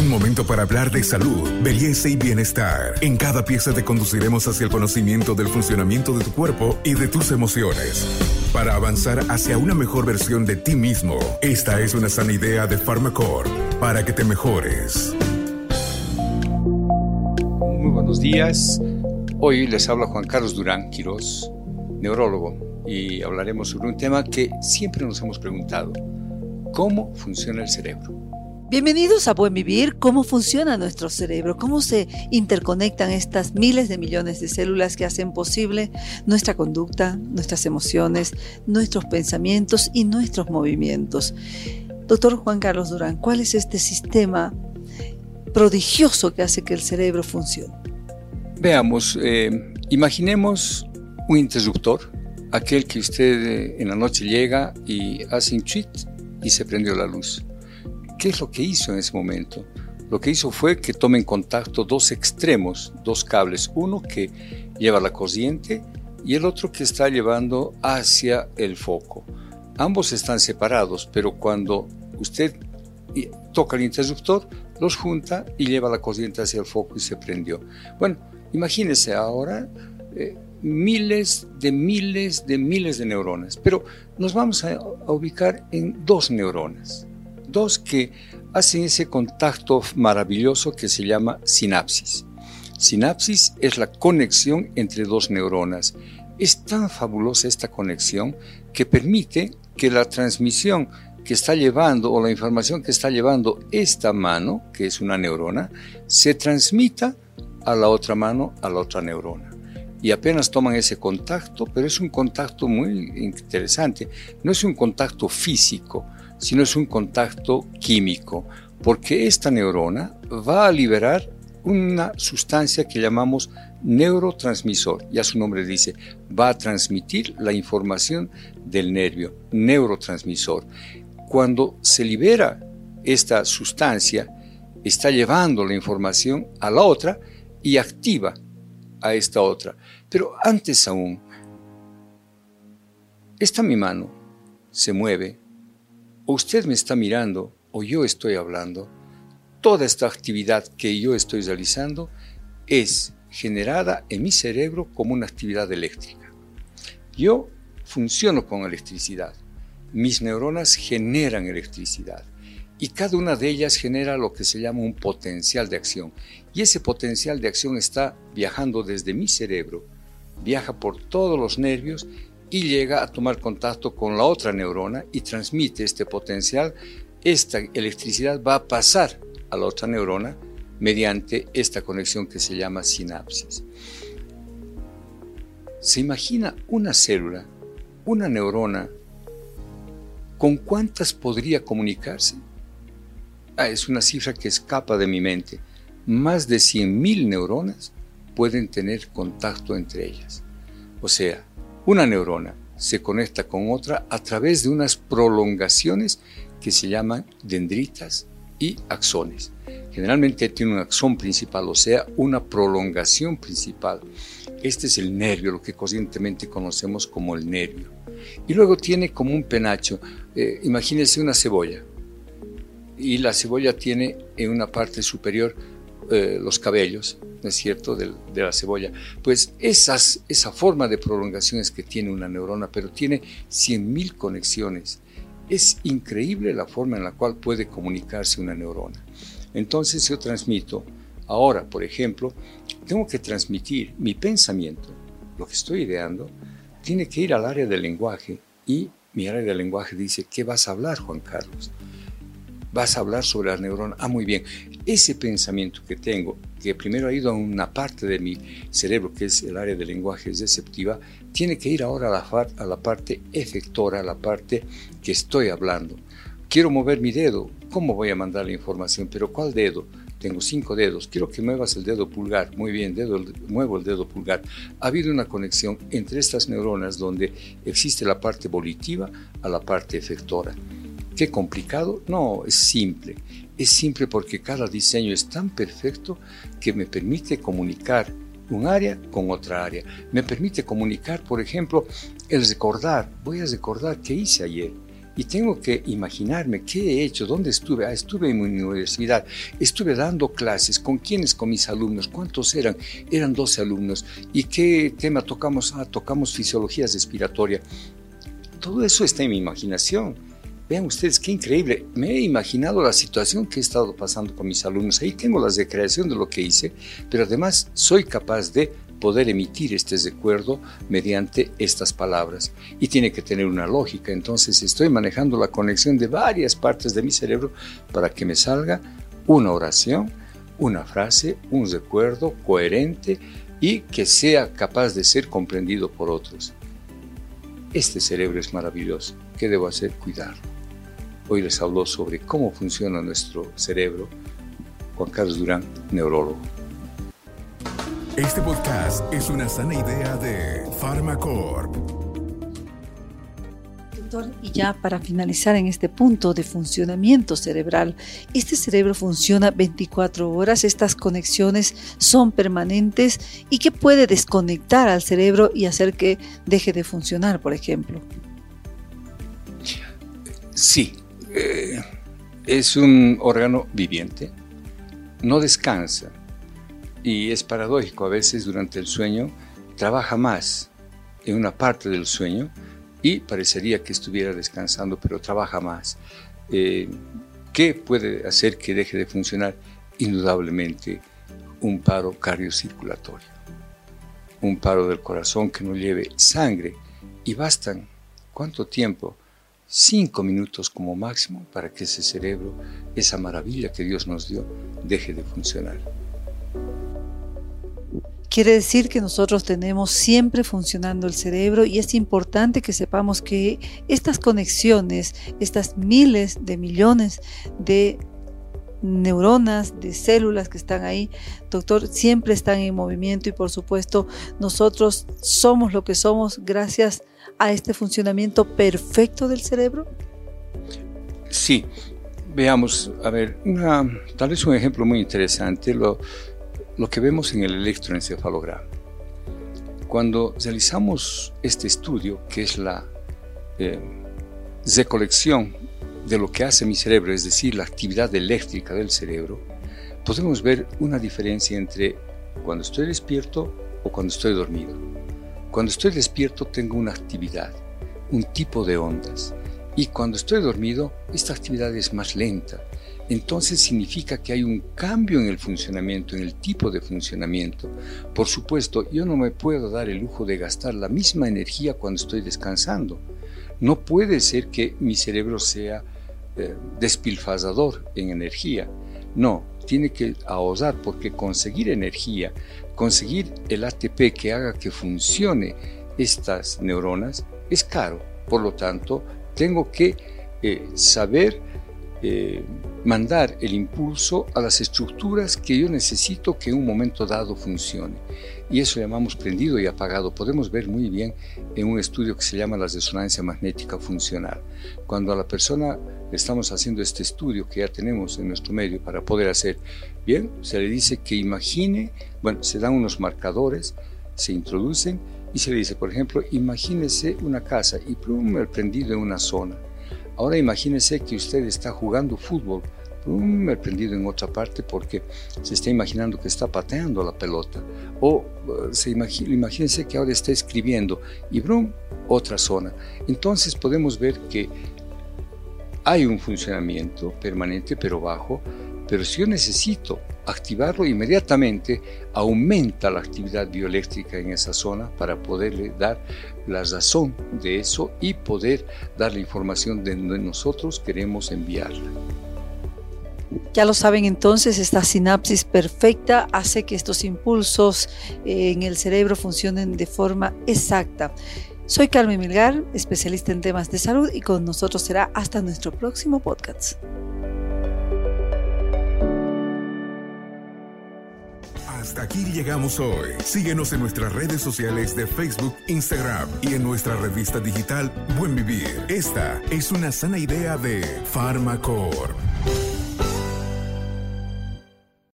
Un momento para hablar de salud, belleza y bienestar. En cada pieza te conduciremos hacia el conocimiento del funcionamiento de tu cuerpo y de tus emociones. Para avanzar hacia una mejor versión de ti mismo, esta es una sana idea de Pharmacore para que te mejores. Muy buenos días. Hoy les habla Juan Carlos Durán Quiroz, neurólogo, y hablaremos sobre un tema que siempre nos hemos preguntado. ¿Cómo funciona el cerebro? Bienvenidos a Buen Vivir, cómo funciona nuestro cerebro, cómo se interconectan estas miles de millones de células que hacen posible nuestra conducta, nuestras emociones, nuestros pensamientos y nuestros movimientos. Doctor Juan Carlos Durán, ¿cuál es este sistema prodigioso que hace que el cerebro funcione? Veamos, eh, imaginemos un interruptor, aquel que usted eh, en la noche llega y hace un tweet y se prendió la luz. ¿Qué es lo que hizo en ese momento? Lo que hizo fue que tome en contacto dos extremos, dos cables, uno que lleva la corriente y el otro que está llevando hacia el foco. Ambos están separados, pero cuando usted toca el interruptor, los junta y lleva la corriente hacia el foco y se prendió. Bueno, imagínese ahora eh, miles de miles de miles de neuronas, pero nos vamos a, ubicar en dos neuronas, dos que hacen ese contacto maravilloso que se llama sinapsis. Sinapsis es la conexión entre dos neuronas. Es tan fabulosa esta conexión que permite que la transmisión que está llevando o la información que está llevando esta mano, que es una neurona, se transmita a la otra mano, a la otra neurona y apenas toman ese contacto, pero es un contacto muy interesante. No es un contacto físico, sino es un contacto químico, porque esta neurona va a liberar una sustancia que llamamos neurotransmisor. Ya su nombre dice, va a transmitir la información del nervio, neurotransmisor. Cuando se libera esta sustancia, está llevando la información a la otra y activa a esta otra. Pero antes aún, esta mi mano se mueve, usted me está mirando, o yo estoy hablando, toda esta actividad que yo estoy realizando es generada en mi cerebro como una actividad eléctrica. Yo funciono con electricidad. Mis neuronas generan electricidad y cada una de ellas genera lo que se llama un potencial de acción. Y ese potencial de acción está viajando desde mi cerebro, viaja por todos los nervios y llega a tomar contacto con la otra neurona y transmite este potencial. Esta electricidad va a pasar a la otra neurona mediante esta conexión que se llama sinapsis. ¿Se imagina una célula, una neurona, con cuántas podría comunicarse? Ah, es una cifra que escapa de mi mente. Más de 100.000 neuronas pueden tener contacto entre ellas. O sea, una neurona se conecta con otra a través de unas prolongaciones que se llaman dendritas y axones. Generalmente tiene un axón principal, o sea, una prolongación principal. Este es el nervio, lo que corrientemente conocemos como el nervio. Y luego tiene como un penacho, eh, imagínense una cebolla y la cebolla tiene en una parte superior eh, los cabellos, ¿no es cierto?, de, la cebolla. Pues esas, esa forma de prolongación es que tiene una neurona, pero tiene 100.000 conexiones. Es increíble la forma en la cual puede comunicarse una neurona. Entonces yo transmito, ahora, por ejemplo, tengo que transmitir mi pensamiento, lo que estoy ideando, tiene que ir al área del lenguaje y mi área del lenguaje dice, ¿qué vas a hablar, Juan Carlos? vas a hablar sobre las neuronas. Ah, muy bien. Ese pensamiento que tengo, que primero ha ido a una parte de mi cerebro, que es el área del lenguaje receptiva, tiene que ir ahora a la, a la parte efectora, a la parte que estoy hablando. Quiero mover mi dedo. ¿Cómo voy a mandar la información? Pero ¿cuál dedo? Tengo cinco dedos. Quiero que muevas el dedo pulgar. Muy bien, dedo, muevo el dedo pulgar. Ha habido una conexión entre estas neuronas donde existe la parte volitiva a la parte efectora. ¿Qué complicado? No, es simple. Es simple porque cada diseño es tan perfecto que me permite comunicar un área con otra área. Me permite comunicar, por ejemplo, el recordar. Voy a recordar qué hice ayer. y tengo que imaginarme qué he hecho, dónde estuve. Ah, estuve en mi universidad, estuve dando clases, con quiénes, con mis alumnos, cuántos eran, eran 12 alumnos, y qué tema tocamos, ah, tocamos fisiología respiratoria. Todo eso está en mi imaginación. Vean ustedes qué increíble. Me he imaginado la situación que he estado pasando con mis alumnos. Ahí tengo las declaración de lo que hice, pero además soy capaz de poder emitir este recuerdo mediante estas palabras. Y tiene que tener una lógica. Entonces estoy manejando la conexión de varias partes de mi cerebro para que me salga una oración, una frase, un recuerdo coherente y que sea capaz de ser comprendido por otros. Este cerebro es maravilloso. ¿Qué debo hacer? Cuidarlo. Hoy les habló sobre cómo funciona nuestro cerebro Juan Carlos Durán, neurólogo. Este podcast es una sana idea de Pharmacorp. Doctor, y ya para finalizar en este punto de funcionamiento cerebral, este cerebro funciona 24 horas, estas conexiones son permanentes y que puede desconectar al cerebro y hacer que deje de funcionar, por ejemplo. Sí, eh, es un órgano viviente, no descansa, y es paradójico, a veces durante el sueño trabaja más en una parte del sueño y parecería que estuviera descansando, pero trabaja más. Eh, ¿Qué puede hacer que deje de funcionar? Indudablemente un paro cardiocirculatorio, un paro del corazón que no lleve sangre y bastan, ¿cuánto tiempo? Cinco minutos como máximo para que ese cerebro, esa maravilla que Dios nos dio, deje de funcionar. Quiere decir que nosotros tenemos siempre funcionando el cerebro y es importante que sepamos que estas conexiones, estas miles de millones de neuronas, de células que están ahí, doctor, siempre están en movimiento y por supuesto nosotros somos lo que somos gracias a este funcionamiento perfecto del cerebro. Sí, veamos, a ver, tal vez un ejemplo muy interesante, lo, lo que vemos en el electroencefalograma. Cuando realizamos este estudio, que es la eh, recolección de lo que hace mi cerebro, es decir, la actividad eléctrica del cerebro, podemos ver una diferencia entre cuando estoy despierto o cuando estoy dormido. Cuando estoy despierto tengo una actividad, un tipo de ondas, y cuando estoy dormido esta actividad es más lenta, entonces significa que hay un cambio en el funcionamiento, en el tipo de funcionamiento. Por supuesto, yo no me puedo dar el lujo de gastar la misma energía cuando estoy descansando. No puede ser que mi cerebro sea eh, en energía. No, tiene que ahorrar porque conseguir energía, conseguir el ATP que haga que funcione estas neuronas es caro. Por lo tanto, tengo que eh, saber eh, mandar el impulso a las estructuras que yo necesito que en un momento dado funcione. Y eso llamamos prendido y apagado. Podemos ver muy bien en un estudio que se llama la resonancia magnética funcional. Cuando a la persona estamos haciendo este estudio que ya tenemos en nuestro medio para poder hacer, bien, se le dice que imagine, bueno, se dan unos marcadores, se introducen y se le dice, por ejemplo, imagínese una casa y plum, el prendido en una zona Ahora imagínese que usted está jugando fútbol, me he prendido en otra parte porque se está imaginando que está pateando la pelota. O eh, se imagínese que ahora está escribiendo y brum, otra zona. Entonces podemos ver que hay un funcionamiento permanente pero bajo, pero si yo necesito activarlo inmediatamente, aumenta la actividad bioeléctrica en esa zona para poderle dar la razón de eso y poder dar la información de donde nosotros queremos enviarla. Ya lo saben entonces, esta sinapsis perfecta hace que estos impulsos eh, en el cerebro funcionen de forma exacta. Soy Carmen Milgar, especialista en temas de salud y con nosotros será hasta nuestro próximo podcast. Hasta aquí llegamos hoy. Síguenos en nuestras redes sociales de Facebook, Instagram y en nuestra revista digital Buen Vivir. Esta es una sana idea de Pharmacorp.